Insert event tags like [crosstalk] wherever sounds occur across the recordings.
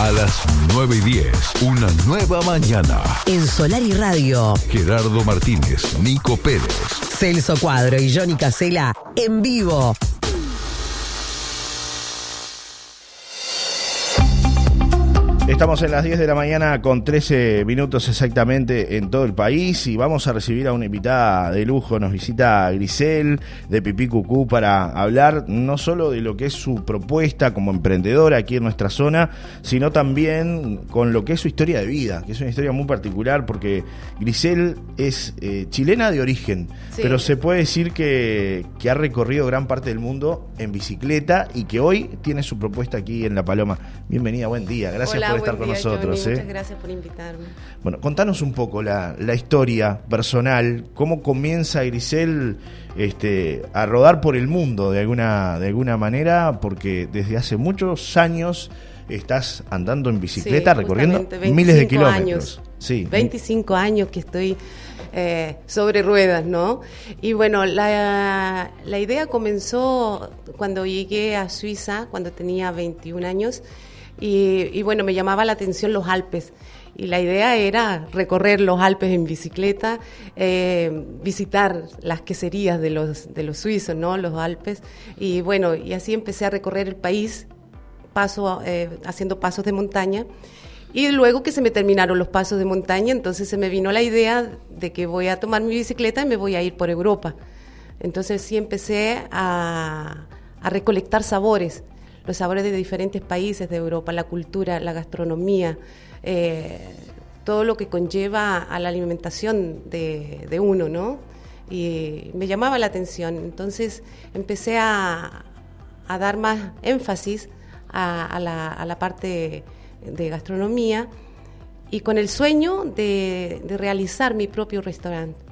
A las 9 y 10, una nueva mañana. En Solar y Radio, Gerardo Martínez, Nico Pérez. Celso Cuadro y Johnny Casela en vivo. Estamos en las 10 de la mañana con 13 minutos exactamente en todo el país y vamos a recibir a una invitada de lujo. Nos visita Grisel de Pipí Cucú para hablar no solo de lo que es su propuesta como emprendedora aquí en nuestra zona, sino también con lo que es su historia de vida, que es una historia muy particular porque Grisel es eh, chilena de origen, Sí. pero se puede decir que, que ha recorrido gran parte del mundo en bicicleta y que hoy tiene su propuesta aquí en La Paloma. Bienvenida, buen día. Gracias Hola, por estar con nosotros. Johnny. ¿eh? Muchas gracias por invitarme. Bueno, contanos un poco la, la historia personal, cómo comienza Grisel este, a rodar por el mundo de alguna, de alguna manera, porque desde hace muchos años estás andando en bicicleta, Sí, recorriendo miles de 25 kilómetros. años. Sí, 25 años que estoy eh, sobre ruedas, ¿no? Y bueno, la, la idea comenzó cuando llegué a Suiza, cuando tenía 21 años, y, bueno, me llamaba la atención los Alpes. Y la idea era recorrer los Alpes en bicicleta, eh, visitar las queserías de los, de los suizos, ¿no? Los Alpes. Y bueno, y así empecé a recorrer el país, paso, eh, haciendo pasos de montaña. Y luego que se me terminaron los pasos de montaña, entonces se me vino la idea de que voy a tomar mi bicicleta y me voy a ir por Europa. Entonces sí empecé a recolectar sabores, los sabores de diferentes países de Europa, la cultura, la gastronomía, eh, todo lo que conlleva a la alimentación de, uno, ¿no? Y me llamaba la atención. Entonces empecé a, dar más énfasis a, a la, a la parte de gastronomía y con el sueño de, de realizar mi propio restaurante.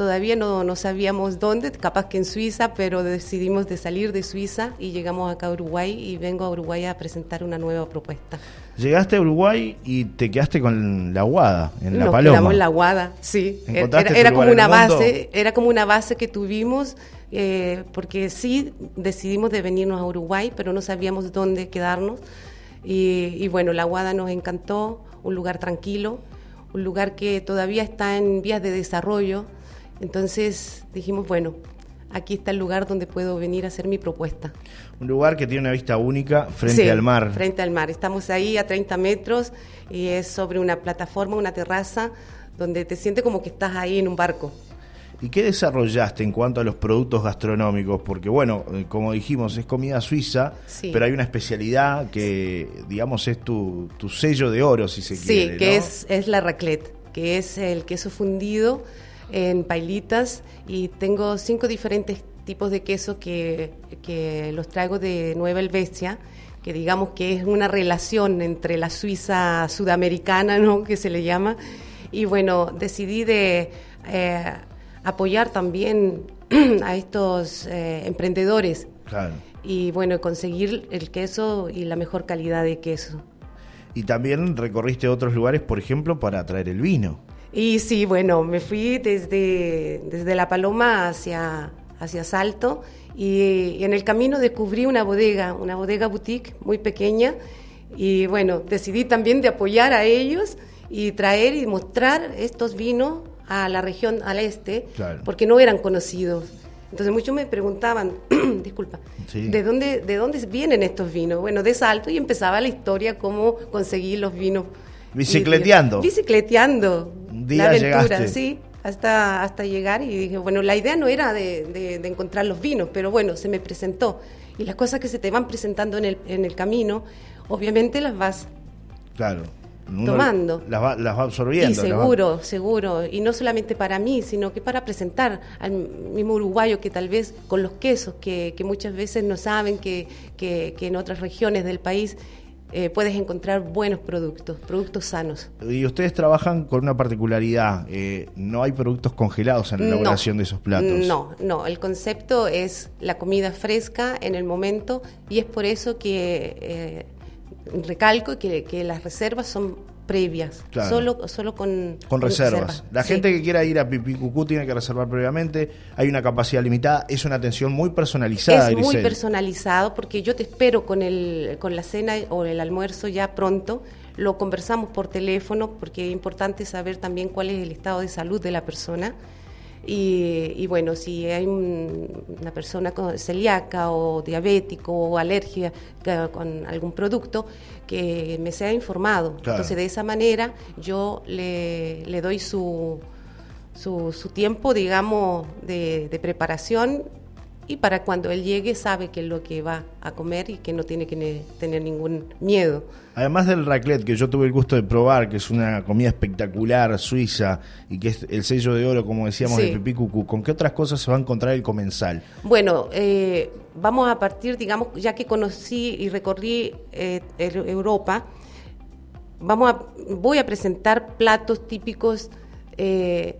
Todavía no, no sabíamos dónde, capaz que en Suiza, pero decidimos de salir de Suiza y llegamos acá a Uruguay y vengo a Uruguay a presentar una nueva propuesta. Llegaste a Uruguay y te quedaste con la Guada, en La Nos Paloma. quedamos en la Guada, sí. Era, ¿Encontraste era como una base, era como una base que tuvimos, eh, porque sí decidimos de venirnos a Uruguay, pero no sabíamos dónde quedarnos. Y, y bueno, la Guada nos encantó, un lugar tranquilo, un lugar que todavía está en vías de desarrollo. Entonces dijimos, bueno, aquí está el lugar donde puedo venir a hacer mi propuesta. Un lugar que tiene una vista única frente Sí, al mar. Frente al mar. Estamos ahí a 30 metros y es sobre una plataforma, una terraza, donde te sientes como que estás ahí en un barco. ¿Y qué desarrollaste en cuanto a los productos gastronómicos? Porque bueno, eh, como dijimos, es comida suiza, Sí. pero hay una especialidad que, digamos, es tu, tu sello de oro, si se Sí, quiere. que ¿no? es, es la raclette, que es el queso fundido en pailitas y tengo cinco diferentes tipos de queso que, que los traigo de Nueva Helvecia, que digamos que es una relación entre la Suiza sudamericana, ¿no? que se le llama, y bueno, decidí de eh, apoyar también [clears throat] a estos eh, emprendedores Claro. y bueno, conseguir el queso y la mejor calidad de queso. Y también recorriste otros lugares, por ejemplo, para traer el vino. Y sí, bueno, me fui desde, desde La Paloma hacia, hacia Salto y, y en el camino descubrí una bodega, una bodega boutique muy pequeña y bueno, decidí también de apoyar a ellos y traer y mostrar estos vinos a la región al este Claro. porque no eran conocidos. Entonces muchos me preguntaban, [clears throat] disculpa, Sí. ¿de dónde, ¿de dónde vienen estos vinos? Bueno, de Salto y empezaba la historia, cómo conseguir los vinos. Bicicleteando. Y- Bicicleteando. La aventura, llegaste. sí, hasta, hasta llegar y dije, bueno, la idea no era de, de- de encontrar los vinos, pero bueno, se me presentó. Y las cosas que se te van presentando en el, en el camino, obviamente las vas Claro. Tomando. Las va, las va absorbiendo. y va- seguro, seguro. Y no solamente para mí, sino que para presentar al mismo uruguayo que tal vez con los quesos, que, que muchas veces no saben que, que- que en otras regiones del país eh, puedes encontrar buenos productos, productos sanos. Y ustedes trabajan con una particularidad. eh, no hay productos congelados en la No, elaboración de esos platos. No, no. El concepto es la comida fresca en el momento y es por eso que eh, recalco que, que las reservas son previas, Claro. solo, solo con, Con reservas. reserva. La Sí. gente que quiera ir a Pipicucú tiene que reservar previamente. Hay una capacidad limitada. Es una atención muy personalizada, Es muy personalizado porque yo te espero con, el, con la cena o el almuerzo ya pronto. Lo conversamos por teléfono porque es importante saber también cuál es el estado de salud de la persona. Y, y bueno, si hay un- una persona con celíaca o diabético o alergia con algún producto, que me sea informado. Claro. Entonces, de esa manera yo le, le doy su, su, su tiempo, digamos, de, de preparación y para cuando él llegue sabe qué es lo que va a comer y que no tiene que ne- tener ningún miedo. Además del raclette que yo tuve el gusto de probar, que es una comida espectacular suiza y que es el sello de oro, como decíamos, Sí. de Pipicucú, ¿con qué otras cosas se va a encontrar el comensal? Bueno, eh, vamos a partir, digamos, ya que conocí y recorrí eh, Europa, vamos a, voy a presentar platos típicos eh,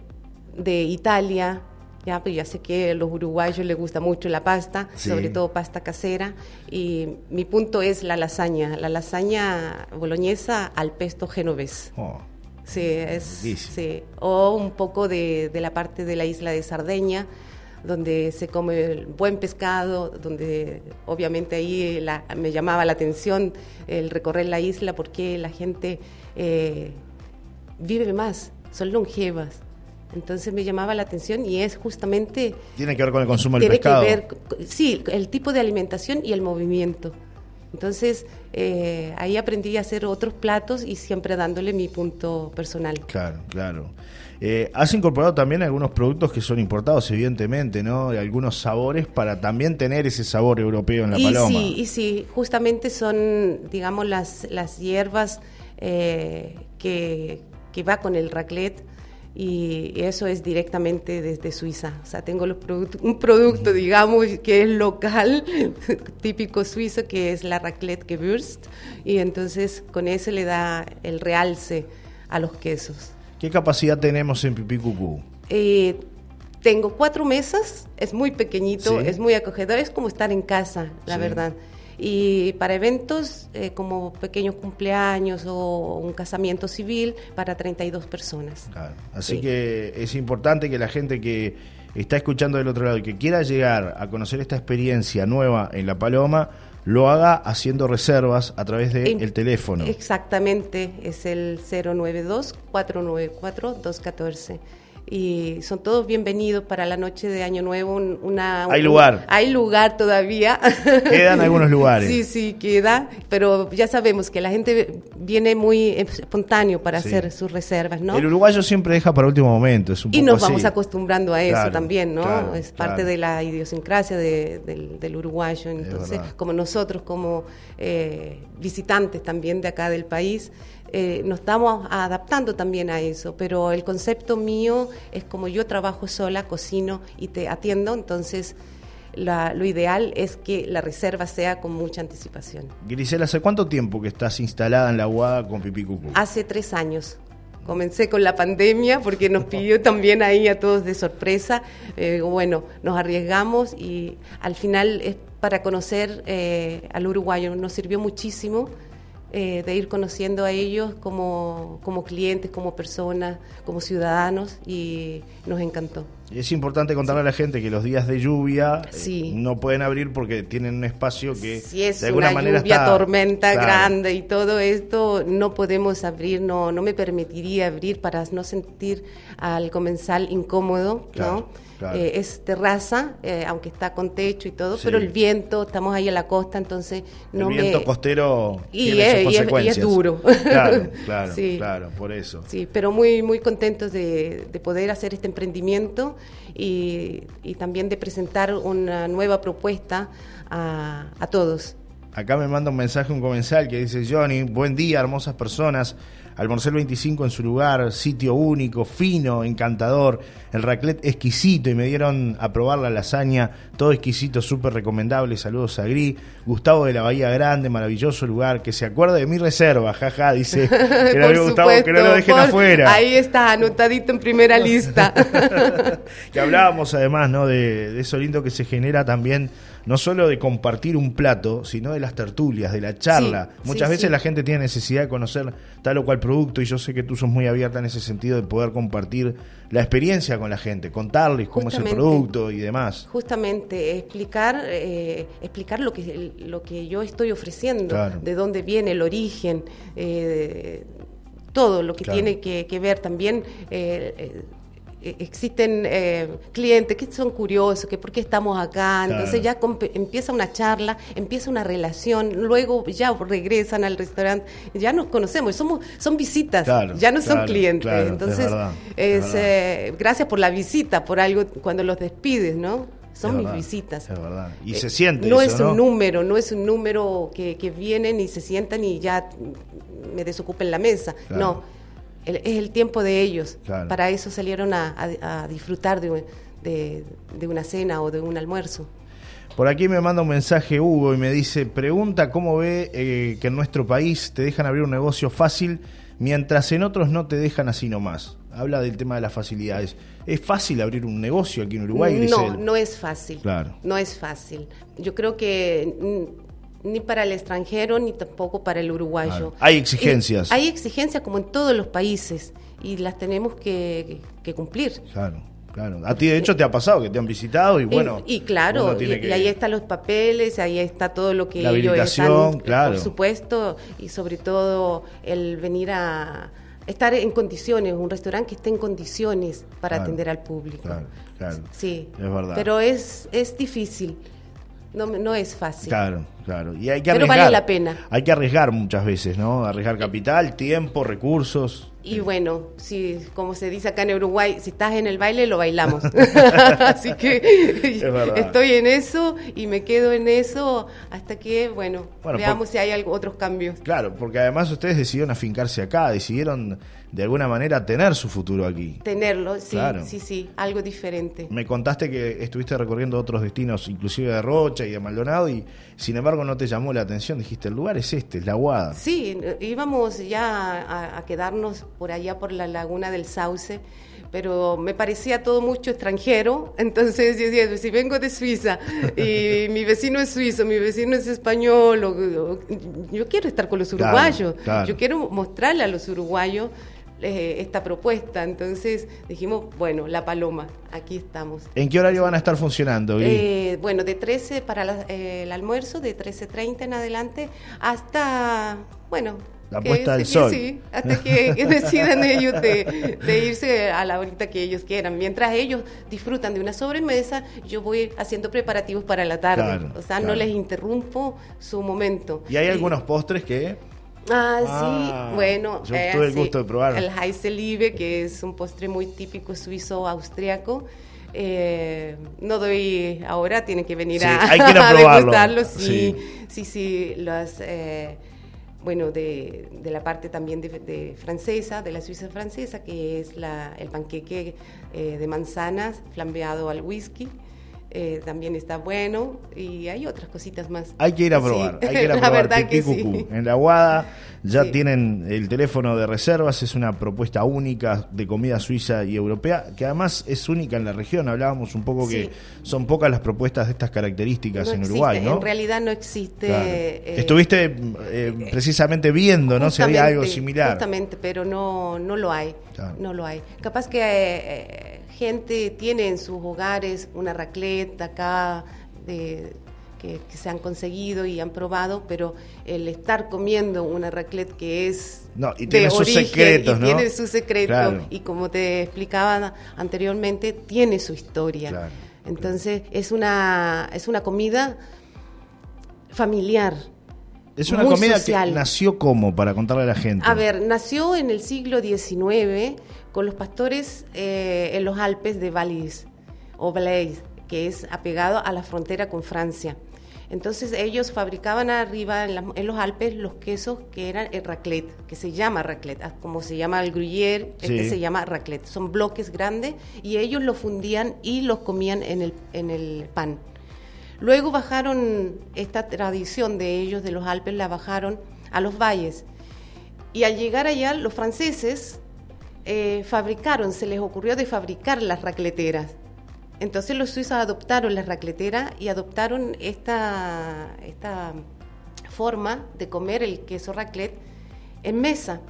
de Italia. Ya, pues ya sé que a los uruguayos les gusta mucho la pasta, Sí. sobre todo pasta casera. Y mi punto es la lasaña, la lasaña boloñesa al pesto genovés. Oh, Sí, es, sí. O un poco de, de la parte de la isla de Sardeña, donde se come el buen pescado, donde obviamente ahí la- me llamaba la atención el recorrer la isla porque la gente eh, vive más, son longevas. Entonces me llamaba la atención y es justamente tiene que ver con el consumo del tiene pescado. que ver, sí, el tipo de alimentación y el movimiento. Entonces, eh, ahí aprendí a hacer otros platos y siempre dándole mi punto personal. Claro, claro. Eh, has incorporado también algunos productos que son importados, evidentemente, ¿no? Y algunos sabores para también tener ese sabor europeo en la y paloma. sí, y sí, justamente son, digamos, las, las hierbas eh, que, que va con el raclette y eso es directamente desde Suiza. O sea, tengo los product- un producto, digamos, que es local, [laughs] típico suizo, que es la raclette Gewürzt y entonces con eso le da el realce a los quesos. ¿Qué capacidad tenemos en Pipicucú? Eh, tengo cuatro mesas, es muy pequeñito, Sí. es muy acogedor, es como estar en casa, la Sí. verdad. Y para eventos eh, como pequeños cumpleaños o un casamiento civil para 32 personas. Claro. Así Sí. que es importante que la gente que está escuchando del otro lado y que quiera llegar a conocer esta experiencia nueva en La Paloma, lo haga haciendo reservas a través del teléfono. Exactamente, es el 092-494-214. Y son todos bienvenidos para la noche de Año Nuevo. un- una, Hay un- lugar. hay lugar todavía. Quedan algunos [laughs] lugares. Sí, sí, queda, pero ya sabemos que la gente viene muy espontáneo para Sí. hacer sus reservas, ¿no? El uruguayo siempre deja para último momento, es un Y poco nos así. vamos acostumbrando a eso Claro, también, ¿no? claro, es parte claro. de la idiosincrasia de- del, del uruguayo. Entonces, como nosotros, como eh, visitantes también de acá del país, eh, nos estamos adaptando también a eso. Pero el concepto mío es como yo trabajo sola, cocino y te atiendo, entonces la- lo ideal es que la reserva sea con mucha anticipación. Grisela, ¿hace cuánto tiempo que estás instalada en la UADA con Pipicucú? Hace tres años. Comencé con la pandemia porque nos pidió también ahí a todos de sorpresa. Eh, bueno, nos arriesgamos y al final es para conocer eh, al uruguayo. Nos sirvió muchísimo eh, de ir conociendo a ellos como, como clientes, como personas, como ciudadanos y nos encantó. Es importante contarle a la gente que los días de lluvia eh, no pueden abrir porque tienen un espacio que si es de alguna una manera lluvia, está- tormenta Claro. grande y todo esto, no podemos abrir, no, no me permitiría abrir para no sentir al comensal incómodo, Claro, ¿no? claro. Eh, es terraza, eh, aunque está con techo y todo, Sí. pero el viento, estamos ahí a la costa, entonces no el viento me... costero Y tiene es- sus y es- y es consecuencias. duro. Claro, [laughs] claro, Sí. claro, por eso. Sí, pero muy, muy contentos de, de poder hacer este emprendimiento y, y también de presentar una nueva propuesta a, a todos. Acá me manda un mensaje un comensal que dice, Johnny, buen día, hermosas personas. Almorcé el 25 en su lugar, sitio único, fino, encantador, el raclet exquisito y me dieron a probar la lasaña, todo exquisito, súper recomendable, saludos a Gris, Gustavo de la Bahía Grande, maravilloso lugar, que se acuerde de mi reserva, jaja, dice [laughs] Gustavo, que no lo dejen por- afuera. Ahí está, anotadito en primera lista. [laughs] que hablábamos además, ¿no? De, de eso lindo que se genera también, no solo de compartir un plato, sino de las tertulias, de la charla. Sí, Muchas sí, veces sí. la gente tiene necesidad de conocer tal o cual producto y yo sé que tú sos muy abierta en ese sentido de poder compartir la experiencia con la gente, contarles cómo es el producto y demás. Justamente, explicar, eh, explicar lo que, lo que yo estoy ofreciendo, de dónde viene el origen, eh, todo lo que tiene que, ver también. Eh, eh, existen eh, clientes que son curiosos, que por qué estamos acá, entonces ya empieza una charla, empieza una relación, luego ya regresan al restaurante, ya nos conocemos, somos son visitas, ya no son clientes, entonces es, gracias por la visita, por algo cuando los despides, ¿no? Son mis visitas. Es verdad. Y se siente. No es un número, no es un número que, que vienen y se sientan y ya me desocupen la mesa. No es el tiempo de ellos. Para eso salieron a, disfrutar de, una cena o de un almuerzo. Por aquí me manda un mensaje Hugo y me dice, pregunta cómo ve eh, que en nuestro país te dejan abrir un negocio fácil mientras en otros no te dejan así nomás. Habla del tema de las facilidades. ¿Es fácil abrir un negocio aquí en Uruguay? No, no es fácil. Claro. No es fácil. Yo creo que ni para el extranjero ni tampoco para el uruguayo. Hay exigencias. hay exigencias como en todos los países y las tenemos que, cumplir. Claro. Claro, a ti de hecho te ha pasado que te han visitado y bueno. Y, claro, y, ahí están los papeles, ahí está todo lo que ellos están, claro. por supuesto, y sobre todo el venir a estar en condiciones, un restaurante que esté en condiciones para atender al público. Claro, claro. Sí, es verdad. Pero es, es difícil. No, no es fácil. Claro, claro. Y hay que arriesgar. Pero vale la pena. Hay que arriesgar muchas veces, ¿no? Arriesgar capital, tiempo, recursos. Y bueno, si, como se dice acá en Uruguay, si estás en el baile, lo bailamos. [laughs] Así que estoy en eso y me quedo en eso hasta que, bueno, veamos si hay algo, otros cambios. Claro, porque además ustedes decidieron afincarse acá, decidieron de alguna manera tener su futuro aquí. Tenerlo, sí, sí, sí, algo diferente. Me contaste que estuviste recorriendo otros destinos, inclusive de Rocha y de Maldonado, y sin embargo no te llamó la atención, dijiste, el lugar es este, es la Guada. Sí, íbamos ya a, quedarnos por allá por la laguna del Sauce, pero me parecía todo mucho extranjero, entonces yo decía, si vengo de Suiza y [laughs] mi vecino es suizo, mi vecino es español, yo quiero estar con los uruguayos, yo quiero mostrarle a los uruguayos eh, esta propuesta. Entonces dijimos, bueno, La Paloma, aquí estamos. ¿En qué horario van a estar funcionando? Eh, bueno, de 13 para eh, el almuerzo, de 13.30 en adelante, hasta, bueno... La puesta del sol. [laughs] Sí, hasta que decidan ellos de, irse a la horita que ellos quieran. Mientras ellos disfrutan de una sobremesa, yo voy haciendo preparativos para la tarde. o sea, no les interrumpo su momento. ¿Y hay algunos postres que Ah, sí, ah, bueno. Yo tuve el gusto de. El que es un postre muy típico suizo-austriaco. Eh, no doy ahora, tiene que venir a, hay que [laughs] degustarlo. Sí, sí, sí, las, eh, bueno, de, de, la parte también de, francesa, de la Suiza francesa, que es la, el panqueque eh, de manzanas flambeado al whisky. Eh, también está bueno y hay otras cositas más. Hay que ir a probar, hay que ir a [laughs] probar. verdad que sí. En la Guada ya tienen el teléfono de reservas, es una propuesta única de comida suiza y europea, que además es única en la región. Hablábamos un poco que son pocas las propuestas de estas características en Uruguay, ¿no? En realidad no existe. Eh, Estuviste eh, precisamente viendo, ¿no? Si había algo similar. Justamente, pero no, no lo hay. No lo hay. Capaz que gente tiene en sus hogares una racleta acá de, que, se han conseguido y han probado, pero el estar comiendo una raclette que es no, y tiene sus secretos, y tiene su secreto y como te explicaba anteriormente tiene su historia. Entonces es una es una comida familiar. Es una comida que nació como, para contarle a la gente. A ver, nació en el siglo XIX con los pastores eh, en los Alpes de Valais o Blaise, que es apegado a la frontera con Francia. Entonces ellos fabricaban arriba en, los Alpes los quesos que eran el raclette, que se llama raclette, ah, como se llama el gruyère, este se llama raclette. Son bloques grandes y ellos los fundían y los comían en el, en el pan. Luego bajaron esta tradición de ellos, de los Alpes, la bajaron a los valles. Y al llegar allá, los franceses eh, fabricaron, se les ocurrió de fabricar las racleteras. Entonces los suizos adoptaron la racletera y adoptaron esta, esta forma de comer el queso raclet en mesa,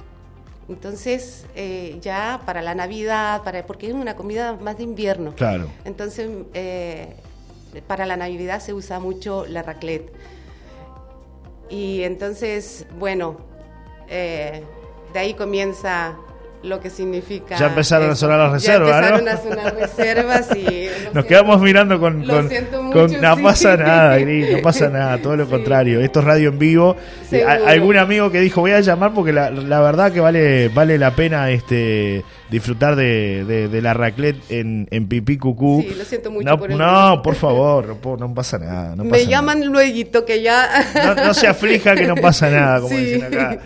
Entonces, eh, ya para la Navidad, para, porque es una comida más de invierno. Claro. Entonces, eh, para la Navidad se usa mucho la raclette. Y entonces, bueno, eh, de ahí comienza lo que significa. Ya empezaron a sonar las reservas, Ya empezaron ¿no? a sonar reservas y. [laughs] Nos siento. quedamos mirando con... Lo con- siento con- mucho, no pasa nada, [laughs] Gris, no pasa nada, todo lo Sí. contrario. Esto es radio en vivo. Eh, a- algún amigo que dijo, voy a llamar porque la, la verdad que vale vale la pena este disfrutar de, de- de la raclette en, en Pipí Cucú. Sí, lo siento mucho no, por el No, ruido. por [laughs] favor, no, pasa nada. no Me llaman luego que ya. nada. No, no se aflija que no pasa nada, como Sí. dicen acá.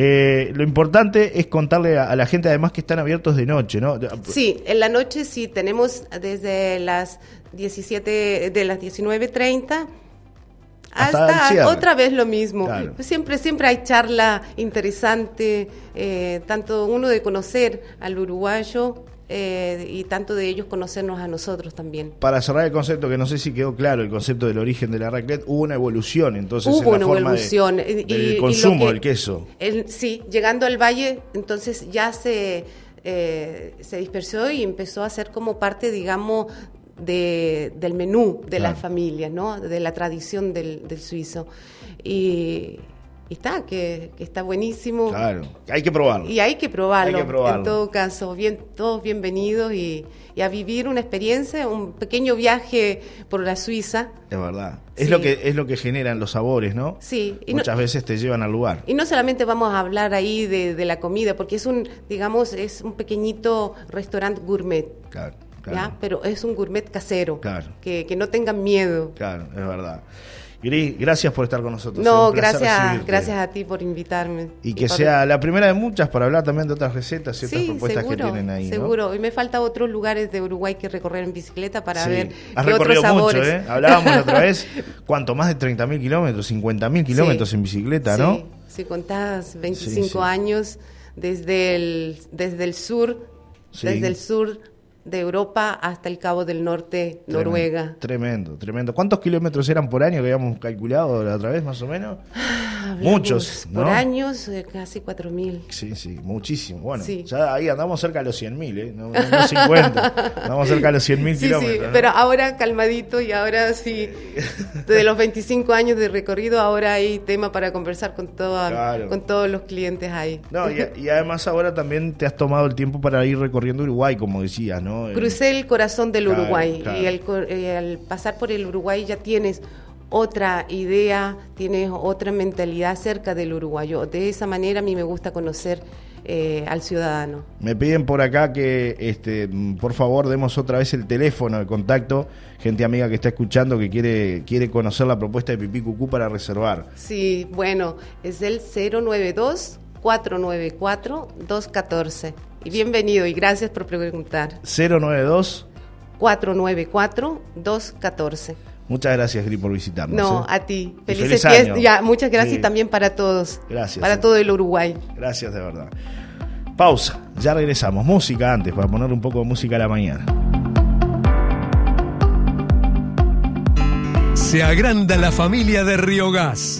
Eh, lo importante es contarle a, a la gente además que están abiertos de noche, ¿no? Sí, en la noche sí tenemos desde las 17, de las 19.30 Hasta hasta, otra vez lo mismo. Claro. Siempre, siempre hay charla interesante, eh, tanto uno de conocer al uruguayo eh, y tanto de ellos conocernos a nosotros también. Para cerrar el concepto, que no sé si quedó claro el concepto del origen de la raclette, hubo una evolución entonces Hubo en la una forma de- evolución. y- del y- consumo que- del queso. el- sí, llegando al valle, entonces ya se, eh, se dispersó y empezó a ser como parte, digamos, de, del menú de Claro. las familias, ¿no? De la tradición del, del suizo. Y está, que, que está buenísimo. Claro, hay que probarlo. Y hay que probarlo. Hay que probarlo. En todo caso, bien, todos bienvenidos y, y a vivir una experiencia, un pequeño viaje por la Suiza. Es verdad. Es Sí. lo que es lo que generan los sabores, ¿no? Sí, y no- Muchas veces te llevan al lugar. Y no solamente vamos a hablar ahí de, de la comida, porque es un, digamos, es un pequeñito restaurante gourmet, Claro, ¿ya? claro. Pero es un gourmet casero, Claro. que, que no tengan miedo. Claro, es verdad. Gris, gracias por estar con nosotros. No, gracias, recibirte. gracias a ti por invitarme. Y que sea la primera de muchas para hablar también de otras recetas y otras Sí, propuestas seguro, que tienen ahí. ¿no? seguro. Y me falta otros lugares de Uruguay que recorrer en bicicleta para Sí. ver Has qué recorrido otros mucho, sabores. ¿eh? Hablábamos la otra vez, [laughs] ¿cuánto? Más de 30.000 kilómetros, 50.000 kilómetros Sí. en bicicleta, Sí, ¿no? Si contás 25 Sí, sí. años desde el, desde el sur, desde el sur de Europa hasta el Cabo del Norte, Noruega. Tremendo, tremendo. ¿Cuántos kilómetros eran por año que habíamos calculado la otra vez, más o menos? Hablamos Muchos, ¿no? Por años, eh, casi 4.000. Sí, sí, muchísimo. Bueno, Sí. ya ahí andamos cerca de los 100.000, ¿eh? No, no, no 50. [laughs] andamos cerca de los 100.000 Sí, sí, kilómetros. ¿no? pero ahora calmadito y ahora sí, de los 25 años de recorrido, ahora hay tema para conversar con, toda, Claro. con todos los clientes ahí. No, y, y además ahora también te has tomado el tiempo para ir recorriendo Uruguay, como decías, ¿no? Crucé el corazón del Claro, Uruguay claro. y al, eh, al pasar por el Uruguay ya tienes otra idea, tienes otra mentalidad acerca del uruguayo. De esa manera a mí me gusta conocer eh, al ciudadano. Me piden por acá que, este, por favor, demos otra vez el teléfono de contacto. Gente amiga que está escuchando que quiere, quiere conocer la propuesta de Pipí Cucú para reservar. Sí, bueno, es el 092-494-214. Y bienvenido y gracias por preguntar. 092. 494-214. Muchas gracias, Gri, por visitarnos. No, ¿eh? a ti. Felices feliz fiestas. Ya, muchas gracias Sí. también para todos. Gracias. Para todo el Uruguay. Gracias de verdad. Pausa, ya regresamos. Música antes, para poner un poco de música a la mañana. Se agranda la familia de Río Gas.